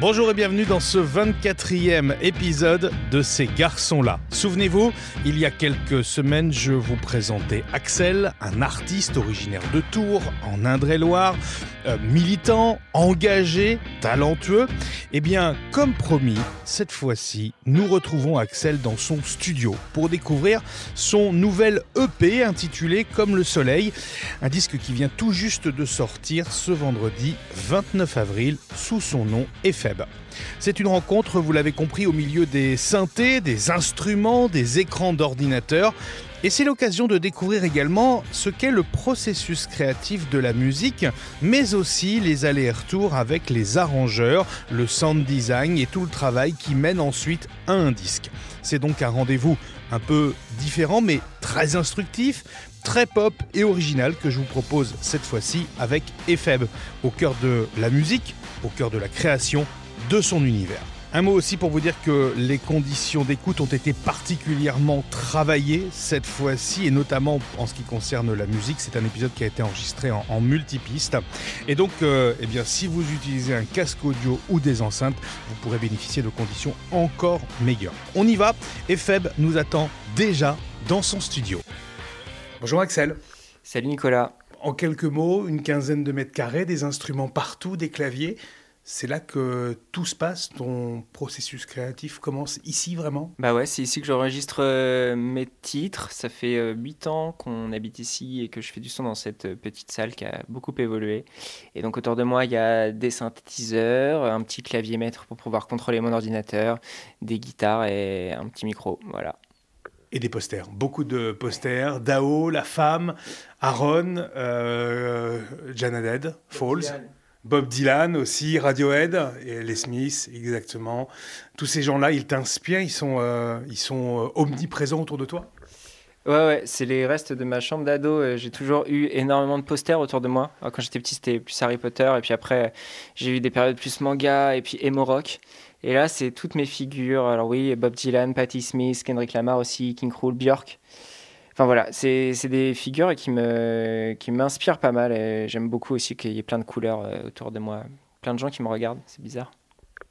Bonjour et bienvenue dans ce 24e épisode de Ces garçons-là. Souvenez-vous, il y a quelques semaines, je vous présentais Axel, un artiste originaire de Tours, en Indre-et-Loire, euh, militant, engagé, talentueux. Eh bien, comme promis, cette fois-ci, nous retrouvons Axel dans son studio pour découvrir son nouvel EP intitulé Comme le soleil, un disque qui vient tout juste de sortir ce vendredi 29 avril sous son nom Effet. C'est une rencontre, vous l'avez compris, au milieu des synthés, des instruments, des écrans d'ordinateur. Et c'est l'occasion de découvrir également ce qu'est le processus créatif de la musique, mais aussi les allers-retours avec les arrangeurs, le sound design et tout le travail qui mène ensuite à un disque. C'est donc un rendez-vous un peu différent mais très instructif, très pop et original que je vous propose cette fois-ci avec Epheb, au cœur de la musique, au cœur de la création de son univers. Un mot aussi pour vous dire que les conditions d'écoute ont été particulièrement travaillées cette fois-ci, et notamment en ce qui concerne la musique. C'est un épisode qui a été enregistré en, multipiste. Et donc, euh, eh bien, si vous utilisez un casque audio ou des enceintes, vous pourrez bénéficier de conditions encore meilleures. On y va, et Feb nous attend déjà dans son studio. Bonjour Axel. Salut Nicolas. En quelques mots, une quinzaine de mètres carrés, des instruments partout, des claviers. C'est là que tout se passe, ton processus créatif commence ici vraiment? Bah ouais, c'est ici que j'enregistre euh, mes titres. Ça fait euh, huit ans qu'on habite ici et que je fais du son dans cette euh, petite salle qui a beaucoup évolué. Et donc autour de moi, il y a des synthétiseurs, un petit clavier maître pour pouvoir contrôler mon ordinateur, des guitares et un petit micro. Voilà. Et des posters, beaucoup de posters. Dao, La Femme, Aaron, euh, Dead, Falls. Bob Dylan aussi, Radiohead et les Smiths, exactement. Tous ces gens-là, ils t'inspirent, ils sont, euh, ils sont euh, omniprésents autour de toi? Ouais, ouais, c'est les restes de ma chambre d'ado. Euh, j'ai toujours eu énormément de posters autour de moi. quand j'étais petit, c'était plus Harry Potter. Et puis après, j'ai eu des périodes plus manga et puis emo rock. Et là, c'est toutes mes figures. Alors oui, Bob Dylan, Patti Smith, Kendrick Lamar aussi, King Krul, Björk. Enfin voilà, c'est des figures qui me qui m'inspirent pas mal j'aime beaucoup aussi qu'il y ait plein de couleurs euh, autour de moi, plein de gens qui me regardent, c'est bizarre.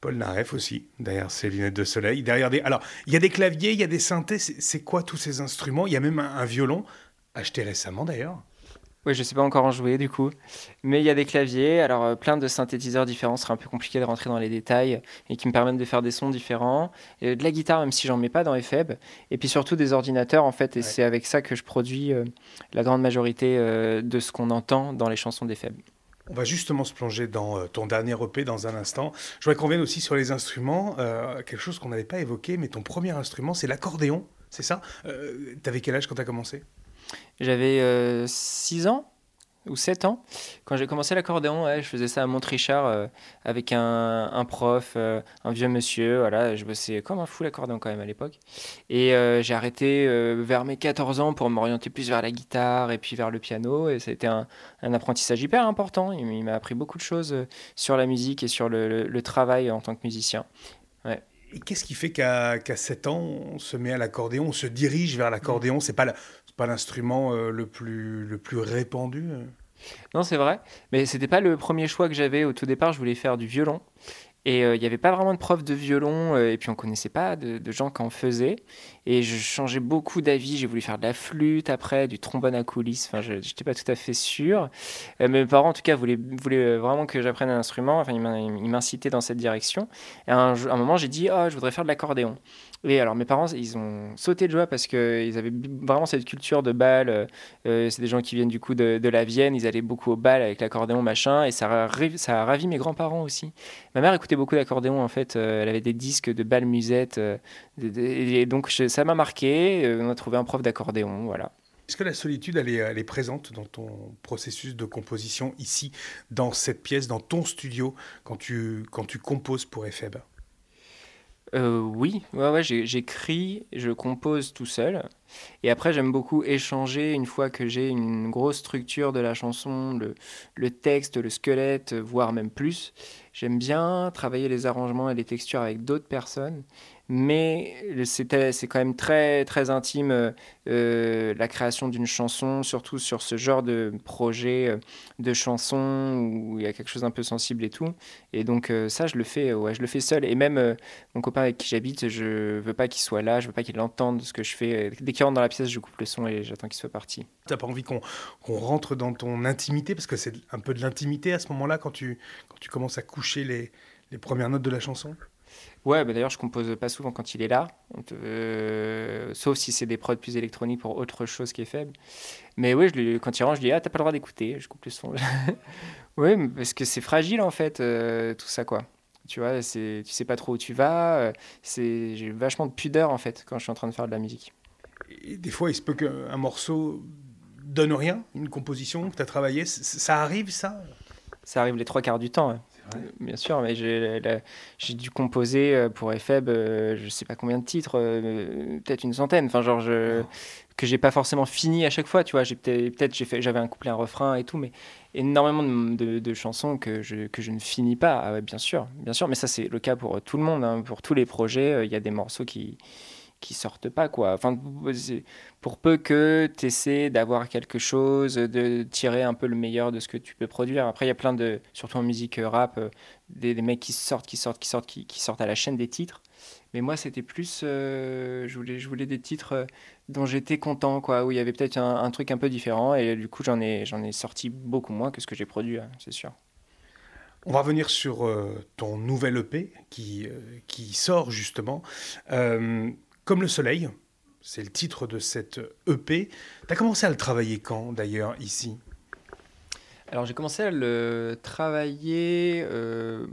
Paul Naref aussi, derrière ses lunettes de soleil. Derrière des... Alors, il y a des claviers, il y a des synthés. C'est quoi tous ces instruments? Il y a même un violon, acheté récemment d'ailleurs. Oui, je ne sais pas encore en jouer du coup. Mais il y a des claviers, alors euh, plein de synthétiseurs différents, ce serait un peu compliqué de rentrer dans les détails, et qui me permettent de faire des sons différents. de la guitare, même si j'en mets pas dans Feb. Et puis surtout des ordinateurs en fait, et c'est avec ça que je produis euh, la grande majorité euh, de ce qu'on entend dans les chansons des Feb. On va justement se plonger dans ton dernier EP dans un instant. Je voudrais qu'on vienne aussi sur les instruments, quelque chose qu'on n'avait pas évoqué, mais ton premier instrument, c'est l'accordéon, c'est ça? Tu avais quel âge quand tu as commencé? J'avais 6 euh, ans ou 7 ans. Quand j'ai commencé l'accordéon, je faisais ça à Montrichard euh, avec un, prof, euh, un vieux monsieur. Voilà, je bossais comme un fou l'accordéon quand même à l'époque. Et j'ai arrêté vers mes 14 ans pour m'orienter plus vers la guitare et puis vers le piano. Et ça a été un, apprentissage hyper important. Il, m'a appris beaucoup de choses sur la musique et sur le, travail en tant que musicien. Et qu'est-ce qui fait qu'à 7 ans, on se met à l'accordéon, on se dirige vers l'accordéon? C'est pas pas l'instrument euh, le, plus, le plus répandu. Euh. Non, c'est vrai. Mais c'était pas le premier choix que j'avais. Au tout départ, je voulais faire du violon. Et euh, il n'y avait pas vraiment de prof de violon, et puis on connaissait pas de, gens qui en faisaient. Et je changeais beaucoup d'avis. J'ai voulu faire de la flûte après, du trombone à coulisses. Enfin, je n'étais pas tout à fait sûr. mais mes parents, en tout cas, voulaient, voulaient vraiment que j'apprenne un instrument. Enfin, ils m'incitaient dans cette direction. Et à un, un moment, j'ai dit, oh, je voudrais faire de l'accordéon. Et alors mes parents, ils ont sauté de joie parce qu'ils avaient vraiment cette culture de bal. Euh, euh, c'est des gens qui viennent du coup de, la Vienne. Ils allaient beaucoup au bal avec l'accordéon, machin. Et ça a, ravi mes grands-parents aussi. Ma mère écoutait beaucoup d'accordéon en fait. Euh, elle avait des disques de bal musette. et donc ça m'a marqué. on a trouvé un prof d'accordéon, voilà. Est-ce que la solitude, elle est, présente dans ton processus de composition ici, dans cette pièce, dans ton studio, quand tu, quand tu composes pour Epheb euh, oui, ouais, ouais, j'écris, je compose tout seul. Et après, j'aime beaucoup échanger une fois que j'ai une grosse structure de la chanson, le, le texte, le squelette, voire même plus. J'aime bien travailler les arrangements et les textures avec d'autres personnes mais c'est quand même très, très intime euh, euh, la création d'une chanson, surtout sur ce genre de projet euh, de chanson où il y a quelque chose un peu sensible et tout. Et donc ça, je le fais, ouais, je le fais seul. Et même mon copain avec qui j'habite, je veux pas qu'il soit là, je veux pas qu'il entende ce que je fais. Dès qu'il rentre dans la pièce, je coupe le son et j'attends qu'il soit parti. T'as pas envie qu'on rentre dans ton intimité? Parce que c'est un peu de l'intimité à ce moment-là quand tu, quand tu commences à coucher les, les premières notes de la chanson? Ouais, bah d'ailleurs, je compose pas souvent quand il est là, euh, sauf si c'est des prods plus électroniques pour autre chose qui est faible. Mais oui, je quand il rentre, je lui dis Ah, t'as pas le droit d'écouter, je coupe le son. oui, parce que c'est fragile en fait, euh, tout ça quoi. Tu vois, tu sais pas trop où tu vas. Euh, J'ai vachement de pudeur en fait quand je suis en train de faire de la musique. Et des fois, il se peut qu'un morceau donne rien, une composition que tu as travaillé. Ça arrive ça? Ça arrive les trois quarts du temps. Bien sûr, mais j'ai dû composer euh, pour EFEB, euh, je sais pas combien de titres, euh, peut-être une centaine. Enfin, genre, je, que j'ai pas forcément fini à chaque fois, tu vois. Peut-être j'avais un couplet, un refrain et tout, mais énormément de, chansons que je, que je ne finis pas. Ah bien sûr, bien sûr, mais ça, c'est le cas pour tout le monde. Hein. Pour tous les projets, il y a des morceaux qui qui sortent pas quoi. Enfin, pour peu que tu essaies d'avoir quelque chose, de tirer un peu le meilleur de ce que tu peux produire. Après, il y a plein de, surtout en musique euh, rap, euh, des, mecs qui sortent, qui sortent, qui sortent, qui, sortent à la chaîne des titres. Mais moi, c'était plus, euh, je voulais, je voulais des titres dont j'étais content, quoi, où il y avait peut-être un, truc un peu différent. Et du coup, j'en ai, ai sorti beaucoup moins que ce que j'ai produit, hein, c'est sûr. On va revenir sur ton nouvel EP qui, qui sort justement. Comme le soleil, c'est le titre de cette EP. Tu as commencé à le travailler quand d'ailleurs ici? Alors j'ai commencé à le travailler euh,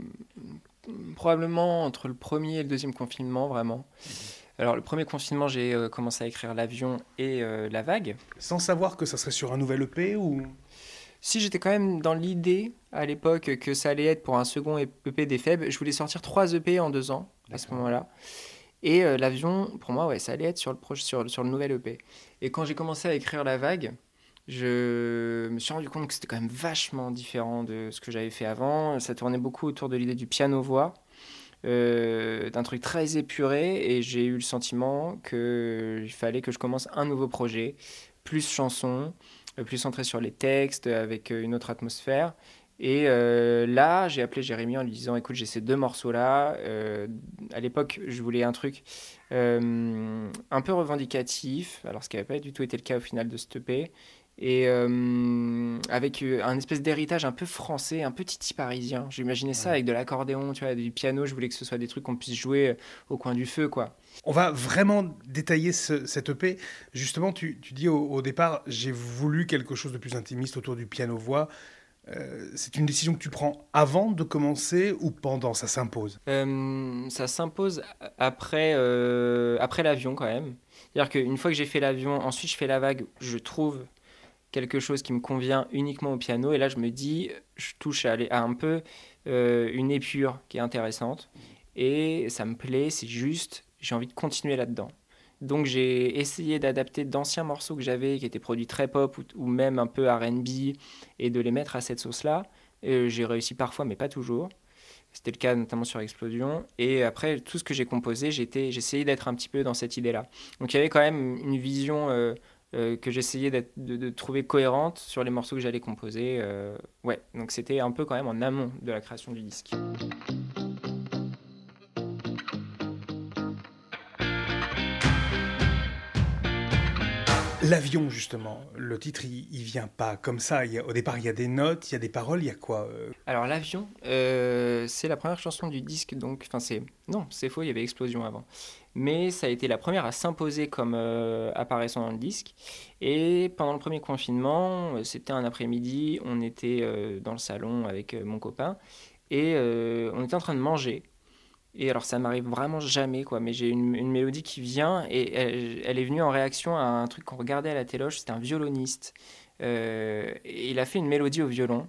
probablement entre le premier et le deuxième confinement vraiment. Alors le premier confinement j'ai euh, commencé à écrire l'avion et euh, la vague. Sans savoir que ça serait sur un nouvel EP ou? Si j'étais quand même dans l'idée à l'époque que ça allait être pour un second EP des faibles, je voulais sortir trois EP en deux ans à ce moment-là. Et euh, l'avion, pour moi, ouais, ça allait être sur le, proche, sur, sur le nouvel EP. Et quand j'ai commencé à écrire La Vague, je me suis rendu compte que c'était quand même vachement différent de ce que j'avais fait avant. Ça tournait beaucoup autour de l'idée du piano-voix, euh, d'un truc très épuré, et j'ai eu le sentiment qu'il fallait que je commence un nouveau projet, plus chanson, euh, plus centré sur les textes, avec une autre atmosphère. Et euh, là, j'ai appelé Jérémy en lui disant Écoute, j'ai ces deux morceaux-là. Euh, à l'époque, je voulais un truc euh, un peu revendicatif, alors ce qui n'avait pas du tout été le cas au final de ce EP. Et avec un espèce d'héritage un peu français, un peu titi parisien. J'imaginais ça avec de l'accordéon, tu vois, du piano. Je voulais que ce soit des trucs qu'on puisse jouer au coin du feu, quoi. On va vraiment détailler ce, cette EP. Justement, tu, tu dis au, au départ, j'ai voulu quelque chose de plus intimiste autour du piano-voix. Euh, c'est une décision que tu prends avant de commencer ou pendant? Ça s'impose? Euh, Ça s'impose après, euh, après l'avion quand même. C'est-à-dire qu'une fois que j'ai fait l'avion, ensuite je fais la vague, je trouve quelque chose qui me convient uniquement au piano. Et là, je me dis, je touche à, à un peu une épure qui est intéressante. Et ça me plaît, c'est juste, j'ai envie de continuer là-dedans. Donc j'ai essayé d'adapter d'anciens morceaux que j'avais qui étaient produits très pop ou, même un peu RB et de les mettre à cette sauce-là. J'ai réussi parfois, mais pas toujours. C'était le cas notamment sur Explosion. Et après, tout ce que j'ai composé, j'ai essayé d'être un petit peu dans cette idée-là. Donc il y avait quand même une vision euh, euh, que j'essayais de, trouver cohérente sur les morceaux que j'allais composer. Euh, ouais, donc c'était un peu quand même en amont de la création du disque. L'avion, justement, le titre, il, il, vient pas comme ça. au départ, il y a des notes, il y a des paroles, il y a quoi euh Alors, l'avion, euh, c'est la première chanson du disque, donc, enfin, c'est. Non, c'est faux, il y avait Explosion avant. Mais ça a été la première à s'imposer comme euh, apparaissant dans le disque. Et pendant le premier confinement, c'était un après-midi, on était dans le salon avec mon copain et on était en train de manger. Et alors, ça m'arrive vraiment jamais, quoi. Mais j'ai une, mélodie qui vient et elle, est venue en réaction à un truc qu'on regardait à la téloche. C'était un violoniste. Euh, et il a fait une mélodie au violon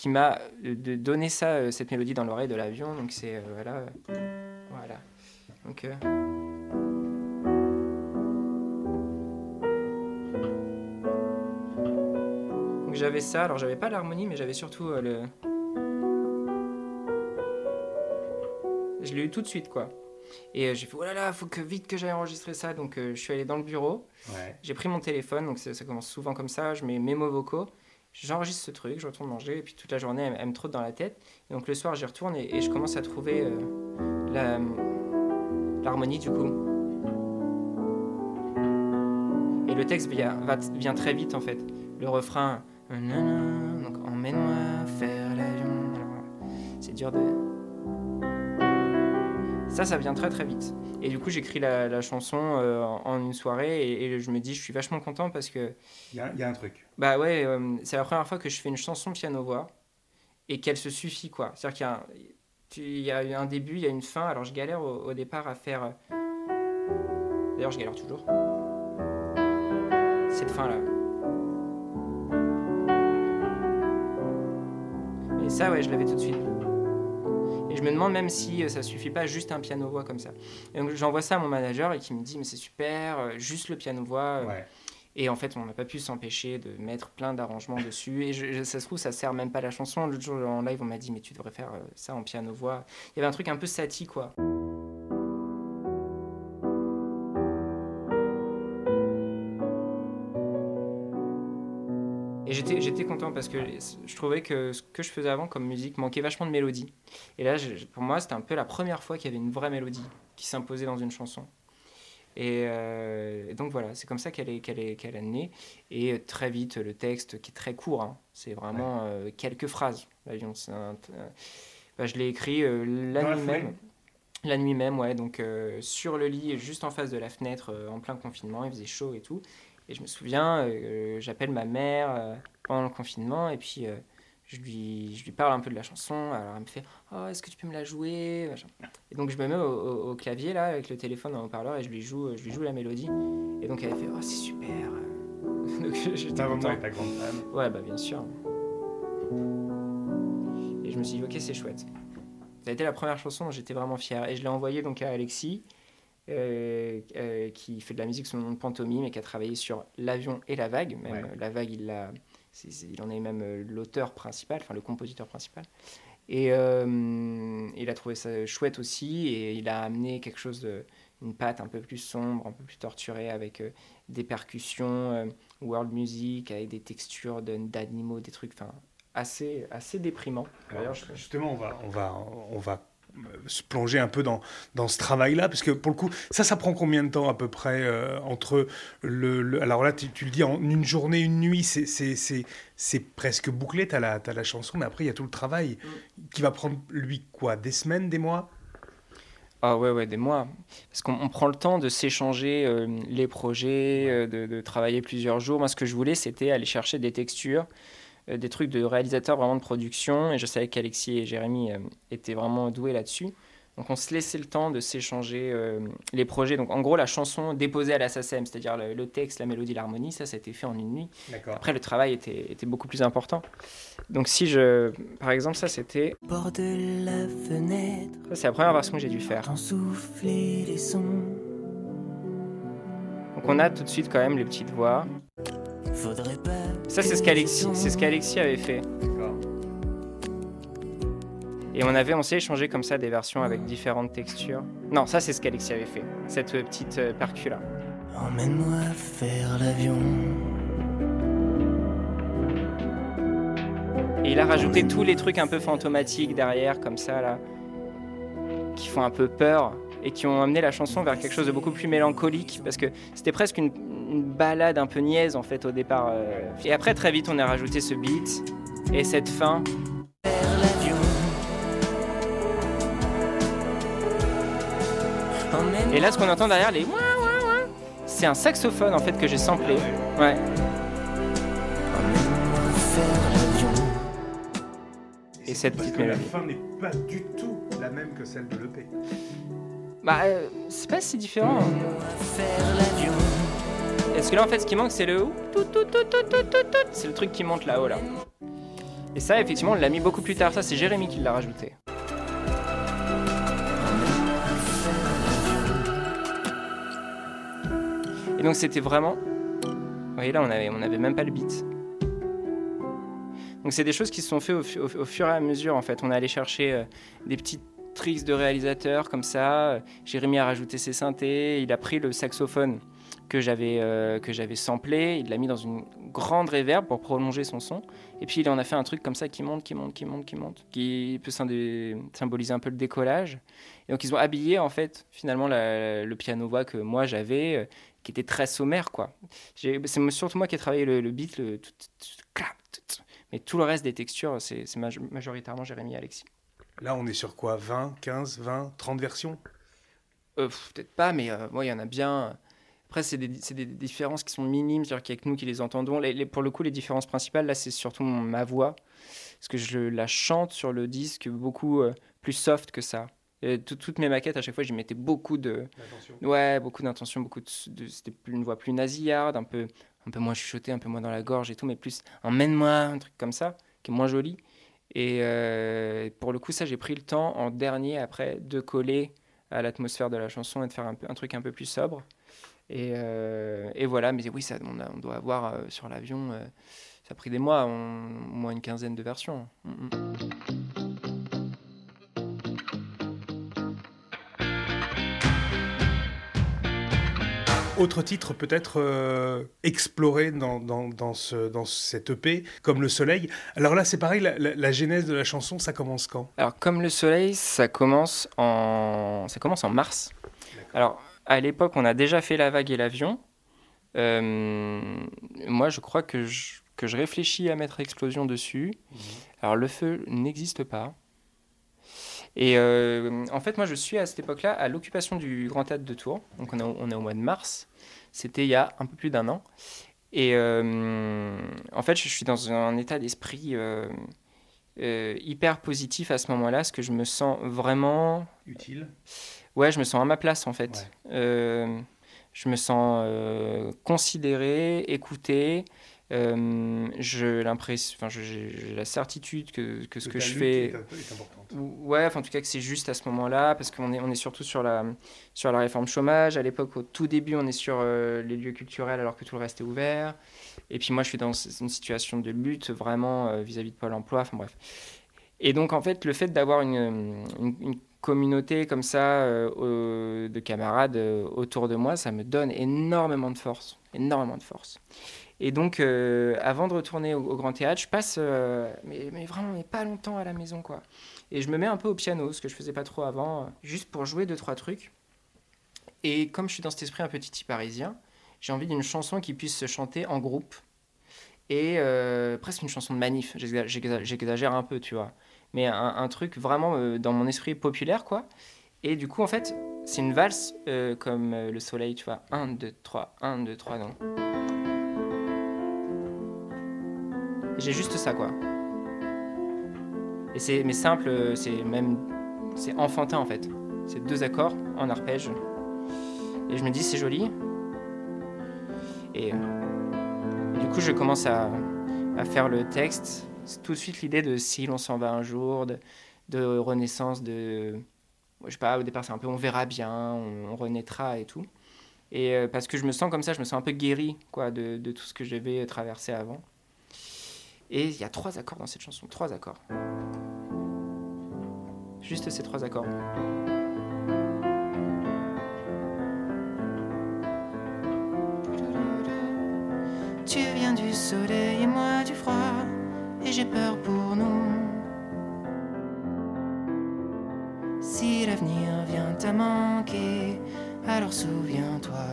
qui m'a euh, donné ça, euh, cette mélodie dans l'oreille de l'avion. Donc, c'est. Euh, voilà. Voilà. Donc. J'avais ça, alors j'avais pas l'harmonie, mais j'avais surtout le, Je l'ai eu tout de suite, quoi. Et euh, j'ai fait, oh là là, faut que vite que j'aille enregistrer ça. Donc euh, je suis allé dans le bureau, Ouais. j'ai pris mon téléphone, donc ça, ça commence souvent comme ça, je mets mes mots vocaux, j'enregistre ce truc, je retourne manger, et puis toute la journée, elle, elle me trotte dans la tête. Et donc le soir, j'y retourne et, et je commence à trouver euh, la- l'harmonie du coup. Et le texte vient, va- vient très vite en fait. Le refrain, nanana, donc emmène-moi faire l'avion. Alors, C'est dur de. Ça, ça vient très très vite. Et du coup, j'écris la, la chanson euh, en une soirée et, et je me dis, je suis vachement content parce que, Il y, a- il y a un truc. bah ouais, euh, c'est la première fois que je fais une chanson piano-voix et qu'elle se suffit quoi. C'est-à-dire qu'il y a, un, tu- il y a un début, il y a une fin. Alors je galère au, au départ à faire. euh, D'ailleurs, je galère toujours. Cette fin là. Et ça, ouais, je l'avais tout de suite. Et je me demande même si euh, ça suffit pas juste un piano-voix comme ça. Et donc j'envoie ça à mon manager et qui me dit mais c'est super, euh, juste le piano-voix. euh, Ouais. et en fait, on n'a pas pu s'empêcher de mettre plein d'arrangements dessus. Et je- je- ça se trouve, ça sert même pas à la chanson. L'autre jour, en live, on m'a dit, mais tu devrais faire ça en piano-voix. Il y avait un truc un peu sati, quoi. Et j'étais, content parce que je trouvais que ce que je faisais avant comme musique manquait vachement de mélodie. Et là, je- pour moi, c'était un peu la première fois qu'il y avait une vraie mélodie qui s'imposait dans une chanson. Et, euh, et donc voilà, c'est comme ça qu'elle est, qu'elle est, qu'elle est née. Et euh, très vite, le texte qui est très court, hein, c'est vraiment euh, quelques phrases. L'avion, un- bah, je l'ai écrit euh, la Dans nuit même. La nuit même, ouais, donc sur le lit, juste en face de la fenêtre, en plein confinement, il faisait chaud et tout. Et je me souviens, euh, j'appelle ma mère euh, pendant le confinement et puis euh, je, lui, je lui parle un peu de la chanson. Alors elle me fait Oh, est-ce que tu peux me la jouer? Machin. Et donc je me mets au, au- au clavier là, avec le téléphone en haut-parleur et je lui, joue, je lui joue la mélodie. Et donc elle fait Oh, c'est super Donc j'étais content. est ta grande fan. Ouais, bah bien sûr. Et je me suis dit, ok, c'est chouette. Ça a été la première chanson dont j'étais vraiment fier. Et je l'ai envoyée donc à Alexis, qui fait de la musique sous le nom de Pantomime et qui a travaillé sur L'avion et la vague. Même Ouais. euh, la vague, il, l'a- il en est même euh, l'auteur principal, enfin le compositeur principal. Et euh, il a trouvé ça chouette aussi. Et il a amené quelque chose de. Une patte un peu plus sombre, un peu plus torturée, avec euh, des percussions, euh, world music, avec des textures de- d'animaux, des trucs enfin, assez, assez déprimants. Alors, justement, on va, on va, on va euh, se plonger un peu dans, dans ce travail-là, parce que pour le coup, ça, ça prend combien de temps à peu près euh, entre le, le- Alors là, tu, tu le dis en une journée, une nuit, c'est, presque bouclé, tu as la, chanson, mais après, il y a tout le travail qui va prendre, lui, quoi, des semaines, des mois? Ah ouais, ouais, des mois. Parce qu'on on prend le temps de s'échanger euh, les projets, euh, de, de travailler plusieurs jours. Moi, ce que je voulais, c'était aller chercher des textures, euh, des trucs de réalisateurs vraiment de production. Et je savais qu'Alexis et Jérémy euh, étaient vraiment doués là-dessus. Donc on se laissait le temps de s'échanger euh, les projets. Donc en gros, la chanson déposée à la SACEM, c'est-à-dire le, le texte, la mélodie, l'harmonie, ça, ça a été fait en une nuit. Après, le travail était, était beaucoup plus important. Donc si je... Par exemple, ça, c'était... bord de la fenêtre, Ça, c'est la première version que j'ai dû faire. entends souffler les sons. Donc on a tout de suite quand même les petites voix. Ça, c'est ce qu'Alexis, c'est ce qu'Alexis avait fait. Et on avait, on s'est échangé comme ça des versions avec différentes textures. Non, ça, c'est ce qu'Alexis avait fait. Cette euh, petite euh, percu là. Emmène-moi faire l'avion. Et il a rajouté tous les trucs un peu fantomatiques derrière, comme ça là, qui font un peu peur et qui ont amené la chanson vers quelque chose de beaucoup plus mélancolique, parce que c'était presque une, une balade un peu niaise en fait au départ. euh. Et après, très vite, on a rajouté ce beat et cette fin. Et là, ce qu'on entend derrière, les c'est un saxophone en fait que j'ai samplé. Ouais. Et cette petite que la mélodie. fin n'est pas du tout la même que celle de l'EP. Bah, euh, c'est pas si différent. hein. Parce que là, en fait, ce qui manque, c'est le. C'est le truc qui monte là-haut, là. Et ça, effectivement, on l'a mis beaucoup plus tard. Ça, c'est Jérémy qui l'a rajouté. Et donc, c'était vraiment. Vous voyez, là, on avait, on avait même pas le beat. Donc c'est des choses qui se sont faites au, fu- au- au fur et à mesure en fait. On est allé chercher euh, des petits tricks de réalisateurs comme ça. Euh, Jérémy a rajouté ses synthés, il a pris le saxophone que j'avais euh, que j'avais samplé, il l'a mis dans une grande réverb pour prolonger son son. Et puis il en a fait un truc comme ça qui monte, qui monte, qui monte, qui monte, qui peut symboliser un peu le décollage. Et donc ils ont habillé en fait finalement la- le piano voix que moi j'avais, euh, qui était très sommaire quoi. C'est surtout moi qui ai travaillé le, le beat, le tout, tout, mais tout le reste des textures c'est c'est maj- majoritairement Jérémy et Alexis. Là, on est sur quoi? 20, 15, 20, 30 versions? Euh, Peut-être pas, mais moi il y en a bien. Après, c'est des, c'est des différences qui sont minimes, c'est-à-dire qu'il n'y a que nous qui les entendons. Les- les- pour le coup, les différences principales, là, c'est surtout mon- ma voix. Parce que je la chante sur le disque beaucoup euh, plus soft que ça. Et tout- toutes mes maquettes, à chaque fois, j'y mettais beaucoup de. Ouais, beaucoup d'intention, beaucoup de. de- C'était plus une voix plus nasillarde, un peu, un peu moins chuchotée, un peu moins dans la gorge et tout, mais plus emmène-moi, un truc comme ça, qui est moins joli. Et euh, pour le coup, ça, j'ai pris le temps en dernier, après, de coller à l'atmosphère de la chanson et de faire un, peu, un truc un peu plus sobre. Et, euh, et voilà, mais oui, ça, on, a- on doit avoir euh, sur l'avion, euh, ça a pris des mois, au moins une quinzaine de versions. Mm, mm. Autre titre peut-être euh, exploré dans, dans, dans, ce, dans cette EP, comme Le Soleil. Alors là, c'est pareil, la, la- la genèse de la chanson, ça commence quand? Alors, comme le soleil, ça commence en, ça commence en mars. Alors, à l'époque, on a déjà fait la vague et l'avion. Euh, moi, je crois que je, que je réfléchis à mettre explosion dessus. Alors, le feu n'existe pas. Et euh, en fait, moi, je suis à cette époque-là à l'occupation du Grand Théâtre de Tours. Donc, on est, au- on est au mois de mars. C'était il y a un peu plus d'un an. Et euh, en fait, je suis dans un état d'esprit euh, hyper positif à ce moment-là, parce que je me sens vraiment Utile. Ouais, je me sens à ma place en fait. Euh, je me sens euh, considéré, écouté. Euh, j'ai l'impression, enfin, je- j'ai j'ai la certitude que, que ce que, je fais, Est, est importante. ouais, enfin, en tout cas que c'est juste à ce moment-là, parce qu'on est, on est surtout sur la, sur la réforme chômage. À l'époque, au tout début, on est sur euh, les lieux culturels alors que tout le reste est ouvert. Et puis moi, je suis dans une situation de lutte vraiment euh, vis-à-vis de Pôle Emploi. Enfin bref. Et donc, en fait, le fait d'avoir une, une- une communauté comme ça euh, de camarades euh, autour de moi, ça me donne énormément de force, énormément de force. Et donc, euh, avant de retourner au, Grand Théâtre, je passe, mais, vraiment, mais pas longtemps à la maison, quoi. Et je me mets un peu au piano, ce que je faisais pas trop avant, juste pour jouer deux trois trucs. Et comme je suis dans cet esprit un peu titi parisien, j'ai envie d'une chanson qui puisse se chanter en groupe et presque une chanson de manif. J'exa- j'exa- J'exagère un peu, tu vois, mais un, un truc vraiment euh, dans mon esprit populaire, quoi. Et du coup, en fait, c'est une valse euh, comme euh, le soleil, tu vois. 1, 2, 3, 1, 2, 3, non. J'ai juste ça, quoi. Et c'est simple, euh, c'est même c'est enfantin en fait. C'est deux accords en arpège. Et je me dis c'est joli. Et du coup je commence à faire le texte. Tout de suite l'idée de si l'on s'en va un jour, de, renaissance, de je sais pas, au départ c'est un peu on verra bien, on, renaîtra et tout. Et euh, parce que je me sens comme ça, je me sens un peu guéri quoi, de, de tout ce que j'avais traversé avant. Et il y a trois accords dans cette chanson, trois accords. Juste ces trois accords. Tu viens du soleil et moi du froid, j'ai peur pour nous. Si l'avenir vient à manquer, alors souviens-toi.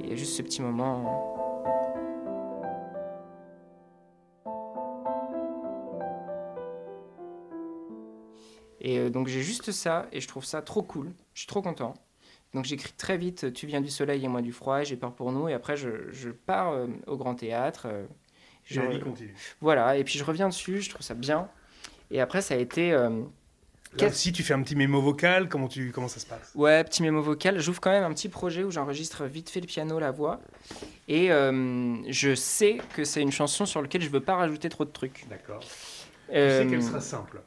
Il y a juste ce petit moment. Et euh, donc j'ai juste ça et je trouve ça trop cool. Je suis trop content. Donc j'écris très vite Tu viens du soleil et moi du froid, j'ai peur pour nous. Et après je, pars euh, au grand théâtre. euh, je- La vie continue. voilà, et puis je reviens dessus, je trouve ça bien. Et après ça a été. euh, Là aussi, tu fais un petit mémo vocal. Comment, tu, comment ça se passe? Ouais, petit mémo vocal. J'ouvre quand même un petit projet où j'enregistre vite fait le piano, la voix. Et euh, je sais que c'est une chanson sur laquelle je veux pas rajouter trop de trucs. D'accord. Tu Euh, sais qu'elle sera simple.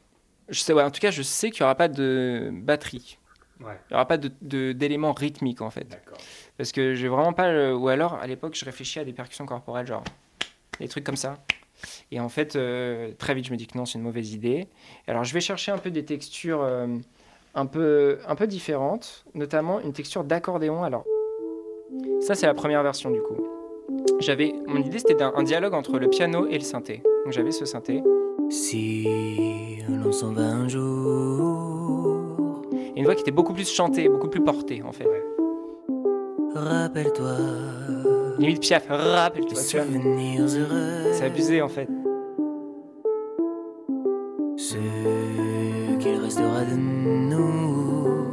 je sais, ouais, en tout cas, je sais qu'il n'y aura pas de batterie. Ouais. Il n'y aura pas de- de- d'éléments rythmiques en fait. D'accord. Parce que j'ai vraiment pas. le- Ou alors, à l'époque, je réfléchis à des percussions corporelles, genre. Des trucs comme ça. Et en fait, euh, très vite, je me dis que non, c'est une mauvaise idée. Alors, je vais chercher un peu des textures euh, un, peu, un peu différentes, notamment une texture d'accordéon. Alors, ça, c'est la première version du coup. J'avais, mon idée, c'était un, un dialogue entre le piano et le synthé. Donc, j'avais ce synthé. Si l'on s'en va un jour, Et une voix qui était beaucoup plus chantée, beaucoup plus portée, en fait. rappelle-toi Limite Piaf, tu vois. souvenirs heureux. C'est abusé, en fait. Ce qu'il restera de nous.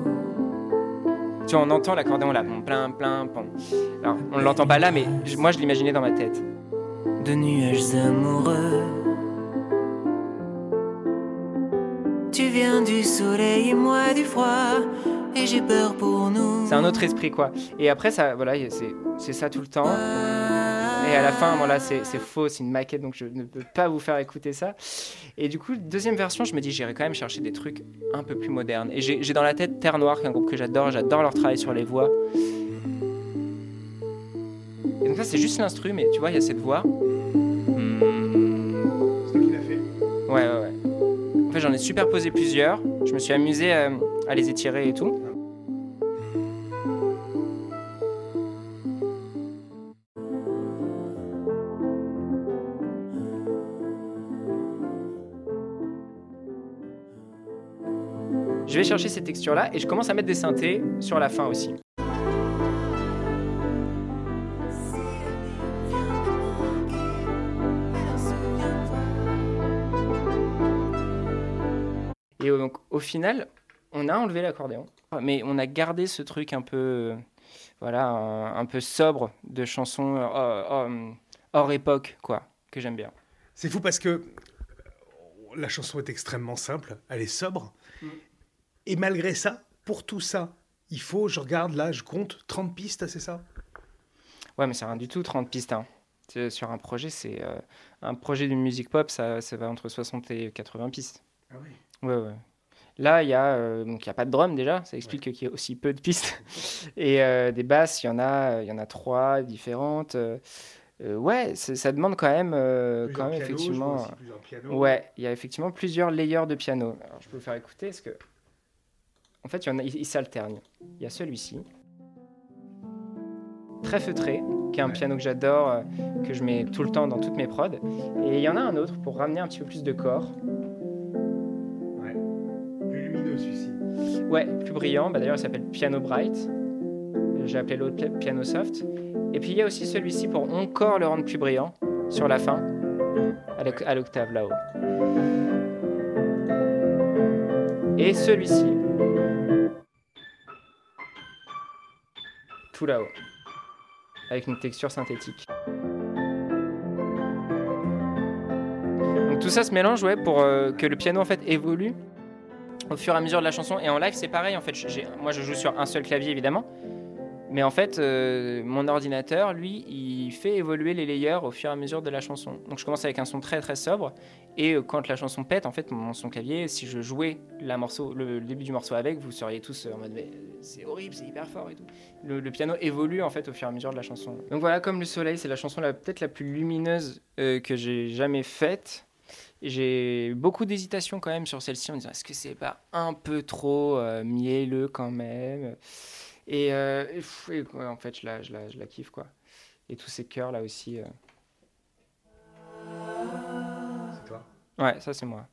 Tu vois, on entend l'accordéon là, bon, plein, plein, bon. Alors, on l'entend pas là, mais je- moi, je l'imaginais dans ma tête. de nuages amoureux. Tu viens du soleil et moi du froid, et j'ai peur pour nous. C'est un autre esprit, quoi. Et après, ça, voilà, c'est c'est ça tout le temps. Et à la fin, bon là, c'est faux, c'est une maquette, donc je ne peux pas vous faire écouter ça. Et du coup, deuxième version, je me dis, j'irai quand même chercher des trucs un peu plus modernes. Et j'ai dans la tête Terre Noire, qui est un groupe que j'adore, j'adore leur travail sur les voix. Et donc ça, c'est juste l'instru, mais tu vois, il y a cette voix. C'est toi qui l'as fait. Ouais, ouais, ouais. En fait, j'en ai superposé plusieurs. Je me suis amusé euh, à les étirer et tout. Chercher ces textures-là et je commence à mettre des synthés sur la fin aussi. Et euh, donc, au final, on a enlevé l'accordéon, mais on a gardé ce truc un peu, euh, voilà, un, un peu sobre de chansons euh, hors, hors- hors époque, quoi, que j'aime bien. C'est fou parce que euh, la chanson est extrêmement simple, elle est sobre. Et malgré ça, pour tout ça, il faut, je regarde là, je compte 30 pistes, c'est ça? Ouais, mais c'est rien du tout, 30 pistes. hein. C'est- Sur un projet, c'est euh, un projet de musique pop, ça, ça va entre 60 et 80 pistes. Ah oui. Ouais, ouais. Là, il y a euh, donc il y a pas de drum déjà, ça explique qu'il y a aussi peu de pistes. Et euh, des basses, il y en a, y en a trois différentes. euh, euh, ouais, ça demande quand même, euh, quand même effectivement. Ouais, il y a effectivement plusieurs layers de piano. Alors, je peux vous faire écouter parce que, en fait, il y en a, ils s'alternent. Il y a celui-ci, très feutré, qui est un Ouais. piano que j'adore, euh, que je mets tout le temps dans toutes mes prods. Et il y en a un autre pour ramener un petit peu plus de corps. Plus lumineux celui-ci. Ouais, plus brillant. Bah, D'ailleurs, il s'appelle Piano Bright. J'ai appelé l'autre pi- Piano Soft. Et puis, il y a aussi celui-ci pour encore le rendre plus brillant sur la fin, à l'octave là-haut. Et celui-ci, tout là-haut, avec une texture synthétique. Donc tout ça se mélange ouais, pour euh, que le piano en fait évolue au fur et à mesure de la chanson. Et en live, c'est pareil. En fait, moi, je joue sur un seul clavier, évidemment. Mais en fait, euh, mon ordinateur, lui, il fait évoluer les layers au fur et à mesure de la chanson. Donc, je commence avec un son très très sobre. Et euh, quand la chanson pète, en fait, mon son clavier, si je jouais le, début du morceau avec, vous seriez tous euh, en mode c'est horrible, c'est hyper fort et tout. Le, le piano évolue en fait au fur et à mesure de la chanson. Donc voilà, comme le soleil, c'est la chanson peut-être la plus lumineuse que j'ai jamais faite. J'ai beaucoup d'hésitation quand même sur celle-ci en disant est-ce que c'est pas un peu trop mielleux quand même? Et, euh, et pff, et ouais, en fait, je la, je, la, je la kiffe quoi. Et tous ces chœurs là aussi. euh. C'est toi? Ouais, ça c'est moi.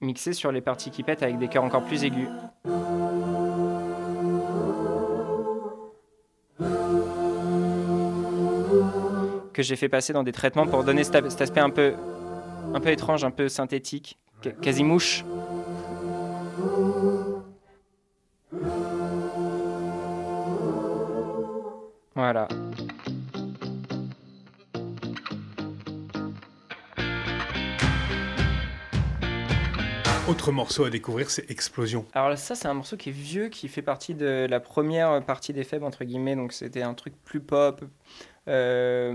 Mixé sur les parties qui pètent avec des chœurs encore plus aigus. Que j'ai fait passer dans des traitements pour donner cet, aspect un peu, un peu étrange, un peu synthétique, quasi mouche. Voilà. Autre morceau à découvrir, c'est Explosion. Alors ça, c'est un morceau qui est vieux, qui fait partie de la première partie des faibles, entre guillemets. Donc c'était un truc plus pop, euh,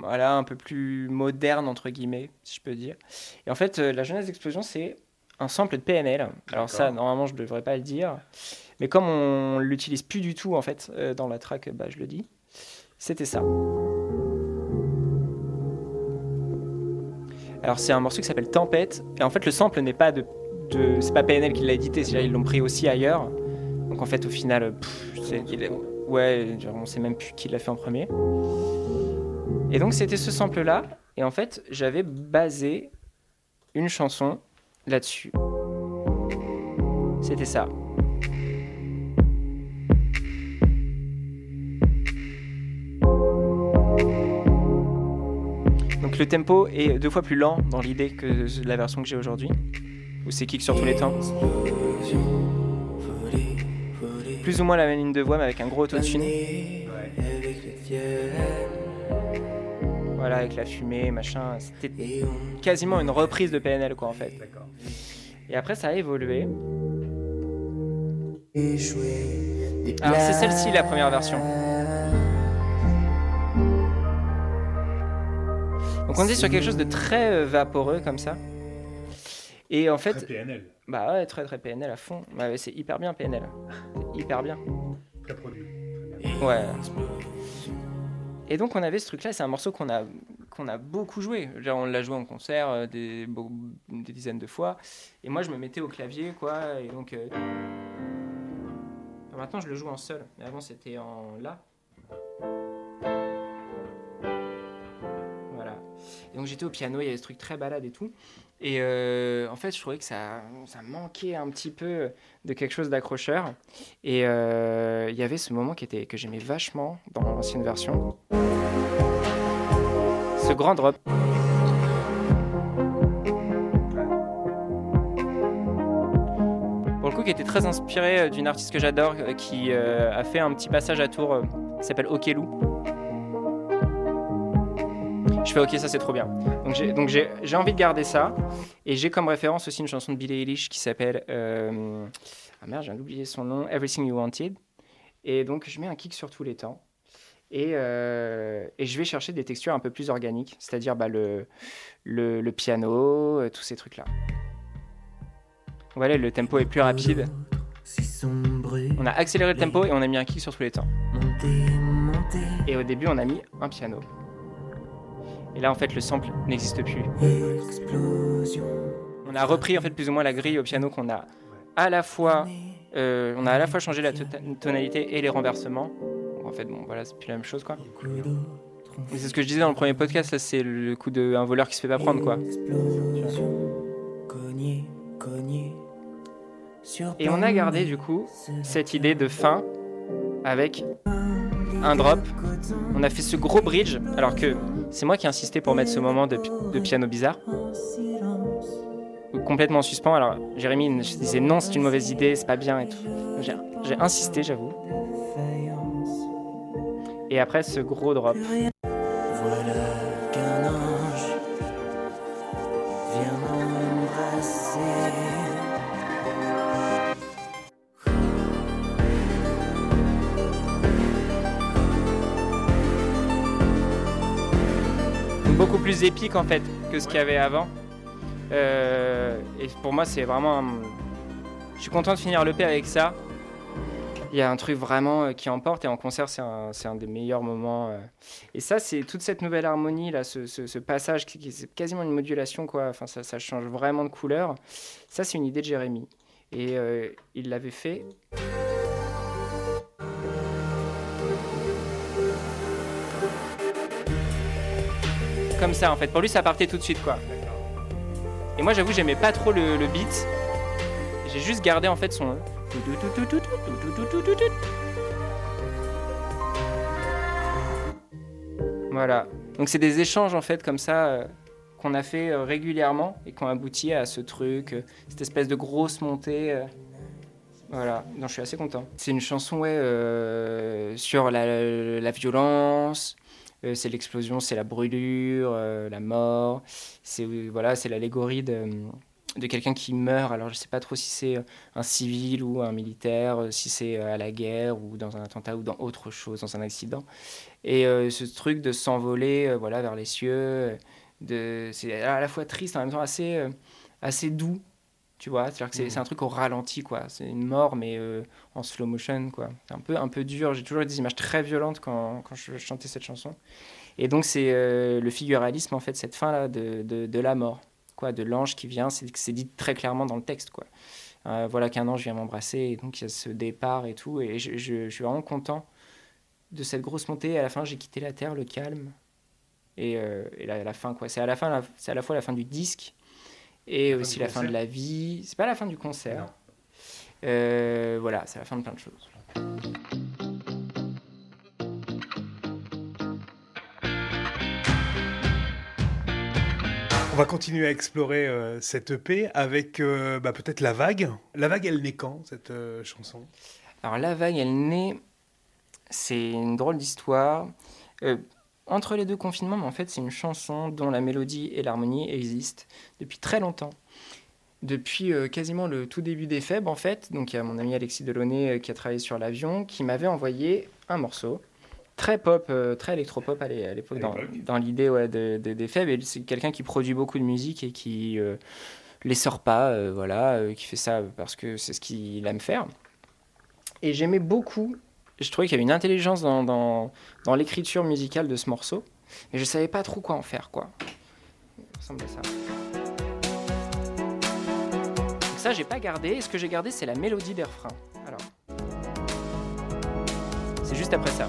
voilà, un peu plus moderne, entre guillemets, si je peux dire. Et en fait, euh, la jeunesse d'explosion, c'est un sample de PNL. Alors ça, normalement, je ne devrais pas le dire. Mais comme on l'utilise plus du tout, en fait, euh, dans la track, bah, je le dis. C'était ça. Alors c'est un morceau qui s'appelle Tempête. Et en fait le sample n'est pas de, de c'est pas PNL qui l'a édité, c'est ils l'ont pris aussi ailleurs. Donc en fait au final, pff, c'est- il est- ouais, genre, on sait même plus qui l'a fait en premier. Et donc c'était ce sample là. Et en fait j'avais basé une chanson là-dessus. C'était ça. Le tempo est deux fois plus lent dans l'idée que la version que j'ai aujourd'hui, où c'est kick sur tous les temps? Plus ou moins la même ligne de voix, mais avec un gros autotune. Voilà, avec la fumée, machin. C'était quasiment une reprise de PNL, quoi, en fait. Et après, ça a évolué. Alors, c'est celle-ci, la première version. Est sur quelque chose de très euh, vaporeux, comme ça. Et en fait, PNL, bah ouais, très très PNL à fond. Bah c'est hyper bien PNL. Hyper bien. très produit. Ouais. Et donc on avait ce truc-là, c'est un morceau qu'on a qu'on a beaucoup joué. Genre, on l'a joué en concert euh, des, beau- des dizaines de fois. Et moi je me mettais au clavier quoi. Et donc euh, enfin, maintenant je le joue en sol. Mais avant c'était en la. Donc j'étais au piano, il y avait ce truc très balade et tout. Et euh, en fait, je trouvais que ça, ça manquait un petit peu de quelque chose d'accrocheur. Et euh, il y avait ce moment qui était, que j'aimais vachement dans l'ancienne version. Ce grand drop. Pour le coup, qui était très inspiré euh, d'une artiste que j'adore, qui a fait un petit passage à Tours, euh, qui s'appelle Okelou. Je fais ok, ça c'est trop bien. Donc j'ai donc j'ai j'ai envie de garder ça et j'ai comme référence aussi une chanson de Billie Eilish qui s'appelle euh, ah merde, j'ai oublié son nom, Everything You Wanted. Et donc je mets un kick sur tous les temps et, euh, et je vais chercher des textures un peu plus organiques, c'est-à-dire bah, le, le le piano, euh, tous ces trucs là. Voilà, le tempo est plus rapide. On a accéléré le tempo et on a mis un kick sur tous les temps. Et au début, on a mis un piano. Et là, en fait, le sample n'existe plus. On a repris en fait plus ou moins la grille au piano qu'on a à la fois, euh, on a à la fois changé la tota- tonalité et les renversements. Donc, en fait, bon, voilà, c'est plus la même chose, quoi. C'est ce que je disais dans le premier podcast. Là, c'est le coup d'un voleur qui se fait pas prendre, quoi. Et on a gardé du coup cette idée de fin avec un drop. On a fait ce gros bridge, alors que c'est moi qui ai insisté pour mettre ce moment de, pi- de piano bizarre, complètement en suspens. Alors Jérémy me disait non, c'est une mauvaise idée, c'est pas bien et tout. J'ai insisté, j'avoue. Et après ce gros drop. Beaucoup plus épique en fait que ce qu'il y avait avant. Euh, et pour moi, c'est vraiment. un- Je suis content de finir l'EP avec ça. Il y a un truc vraiment euh, qui emporte et en concert, c'est un, un des meilleurs moments. euh. Et ça, c'est toute cette nouvelle harmonie, là, ce, passage qui, c'est quasiment une modulation, quoi. Enfin, ça, change vraiment de couleur. Ça, c'est une idée de Jérémy. Et il l'avait fait. Comme ça, en fait. Pour lui, ça partait tout de suite, quoi. Et moi, j'avoue, j'aimais pas trop le, beat. J'ai juste gardé, en fait, son. Voilà. Donc, c'est des échanges, en fait, comme ça, euh, qu'on a fait euh, régulièrement et qui ont abouti à ce truc, euh, cette espèce de grosse montée. voilà, donc je suis assez content. C'est une chanson ouais, sur la violence, euh, c'est l'explosion, c'est la brûlure, euh, la mort. C'est euh, voilà, c'est l'allégorie de, de quelqu'un qui meurt. Alors je sais pas trop si c'est un civil ou un militaire, si c'est à la guerre ou dans un attentat ou dans autre chose, dans un accident. Et ce truc de s'envoler voilà vers les cieux, de c'est à la fois triste en même temps assez assez doux. Tu vois, c'est-à-dire que c'est Mhm. c'est un truc au ralenti, quoi. C'est une mort, mais euh, en slow motion, quoi. C'est un peu, un peu dur. J'ai toujours eu des images très violentes quand, quand je chantais cette chanson. Et donc, c'est euh, le figuralisme, en fait, cette fin-là de, de, de la mort, quoi, de l'ange qui vient. C'est c'est dit très clairement dans le texte, quoi. Euh, voilà qu'un ange vient m'embrasser, et donc il y a ce départ et tout. Et je, je- je suis vraiment content de cette grosse montée. À la fin, j'ai quitté la terre, le calme. Et, et la, la fin, quoi. C'est à la fin, la- c'est à la fois la fin du disque et La aussi la fin de la vie. C'est pas la fin du concert. Euh, voilà, c'est la fin de plein de choses. On va continuer à explorer euh, cette EP avec euh, bah, peut-être La Vague. La Vague, elle naît quand, cette euh, chanson? Alors la vague, elle naît, c'est une drôle d'histoire. Entre les deux confinements, mais en fait, c'est une chanson dont la mélodie et l'harmonie existent depuis très longtemps. Depuis euh, quasiment le tout début des Feb, en fait. Donc, il y a mon ami Alexis Delaunay euh, qui a travaillé sur l'avion, qui m'avait envoyé un morceau très pop, euh, très électropop à l'é- à l'époque, dans, l'idée ouais, de- de- des Feb. Et c'est quelqu'un qui produit beaucoup de musique et qui euh, les sort pas, voilà, qui fait ça parce que c'est ce qu'il aime faire. Et j'aimais beaucoup, je trouvais qu'il y avait une intelligence dans, dans, l'écriture musicale de ce morceau, mais je savais pas trop quoi en faire, quoi. Ça. Donc ça, j'ai pas gardé, et ce que j'ai gardé, c'est la mélodie des refrains. Alors. C'est juste après ça.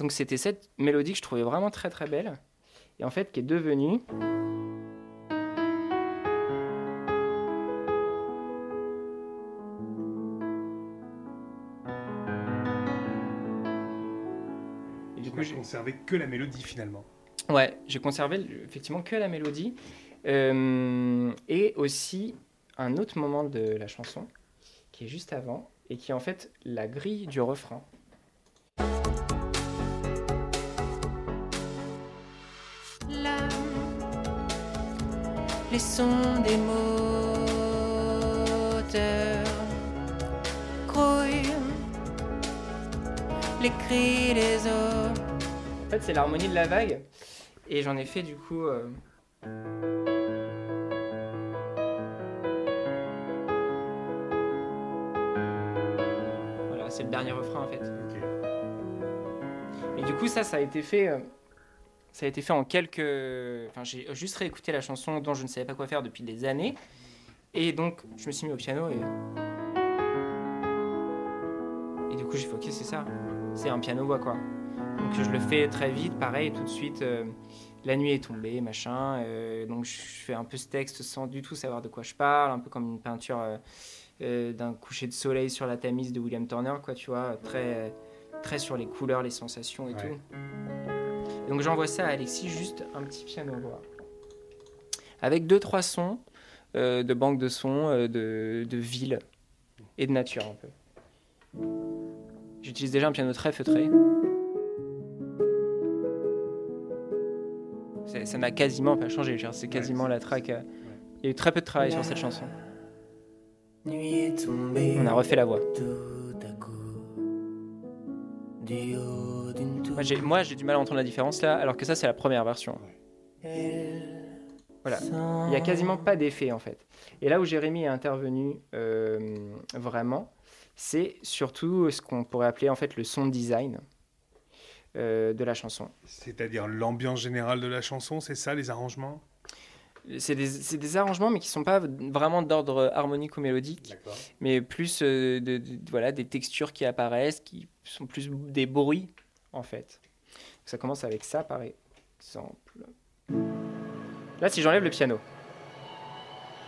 Donc c'était cette mélodie que je trouvais vraiment très très belle et en fait qui est devenue Et du coup, j'ai- conservé que la mélodie finalement. Ouais, j'ai conservé effectivement que la mélodie euh, et aussi un autre moment de la chanson qui est juste avant et qui est en fait la grille du refrain. Les sons des moteurs grouillent, les cris des eaux. En fait, c'est l'harmonie de la vague et j'en ai fait du coup. euh, Voilà, c'est le dernier refrain en fait. Et du coup, ça, ça a été fait. euh, Ça a été fait en quelques. Enfin, j'ai juste réécouté la chanson dont je ne savais pas quoi faire depuis des années. Et donc, je me suis mis au piano et. Et du coup, j'ai fait, ok, c'est ça. C'est un piano-voix, quoi. Donc, je le fais très vite, pareil, tout de suite. euh, la nuit est tombée, machin. euh, donc, je fais un peu ce texte sans du tout savoir de quoi je parle, un peu comme une peinture euh, d'un coucher de soleil sur la Tamise de William Turner, quoi, tu vois. Très, très sur les couleurs, les sensations et Ouais. tout. Donc j'envoie ça à Alexis, juste un petit piano voix. Avec deux, trois sons euh, de banque de sons, euh, de, de ville et de nature un peu. J'utilise déjà un piano très feutré. Ça n'a quasiment pas changé, c'est quasiment la track. euh, Il y a eu très peu de travail sur cette chanson. Nuit est tombée. On a refait la voix. Tout à coup, du haut Moi j'ai, du mal à entendre la différence là, alors que ça c'est la première version. Voilà. Il n'y a quasiment pas d'effet en fait. Et là où Jérémy est intervenu euh, vraiment, c'est surtout ce qu'on pourrait appeler en fait le son design euh, de la chanson. C'est-à-dire l'ambiance générale de la chanson, c'est ça, les arrangements? C'est des, arrangements mais qui sont pas vraiment d'ordre harmonique ou mélodique, mais plus euh, de, de- voilà, des textures qui apparaissent, qui sont plus des bruits en fait. Ça commence avec ça par exemple. Là si j'enlève le piano.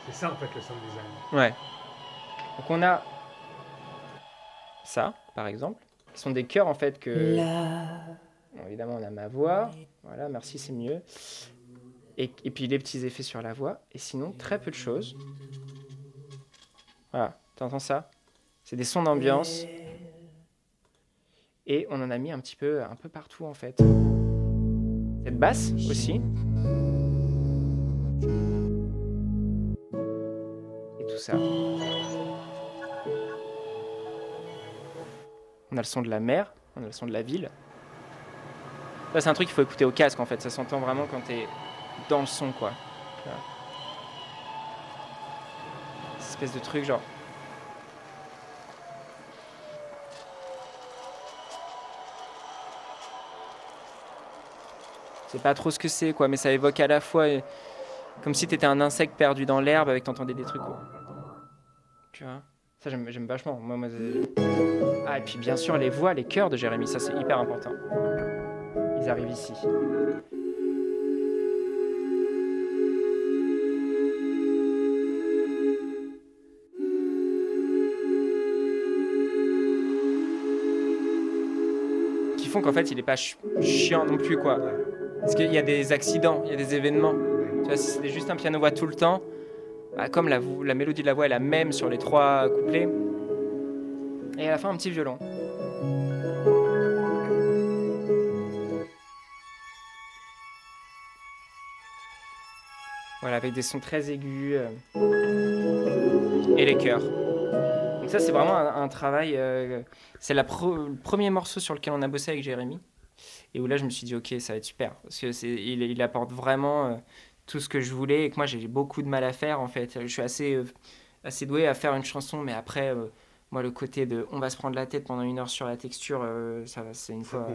C'est ça en fait le sound design. Ouais. Donc on a ça, par exemple, qui sont des chœurs en fait que. Bon, évidemment, on a ma voix. Voilà, merci, c'est mieux. Et, et puis les petits effets sur la voix. Et sinon, très peu de choses. Voilà, t'entends ça? C'est des sons d'ambiance. Et et on en a mis un petit peu, un peu partout en fait. Cette basse aussi. Et tout ça. On a le son de la mer, on a le son de la ville. Ça c'est un truc qu'il faut écouter au casque en fait, ça s'entend vraiment quand t'es dans le son quoi. Cette espèce de truc genre... sais pas trop ce que c'est, quoi, mais ça évoque à la fois euh, comme si t'étais un insecte perdu dans l'herbe avec t'entendais des trucs, quoi. Tu vois? Ça, j'aime vachement. C'est- ah, et puis bien sûr, les voix, les chœurs de Jérémy, ça, c'est hyper important. Ils arrivent ici. Qui font qu'en fait, il est pas ch- chiant non plus, quoi. Parce qu'il y a des accidents, il y a des événements. Tu vois, si c'était juste un piano-voix tout le temps, bah, comme la, mélodie de la voix est la même sur les trois couplets, et à la fin, un petit violon. Voilà, avec des sons très aigus. euh, et les chœurs. Donc ça, c'est vraiment un, travail... euh, c'est le premier morceau sur lequel on a bossé avec Jérémy. Et où là, je me suis dit, ok, ça va être super. Parce que c'est, il, il apporte vraiment euh, tout ce que je voulais et que moi, j'ai beaucoup de mal à faire, en fait. Je suis assez, euh, assez doué à faire une chanson, mais après, euh, moi, le côté de on va se prendre la tête pendant une heure sur la texture, ça, va, c'est une fois,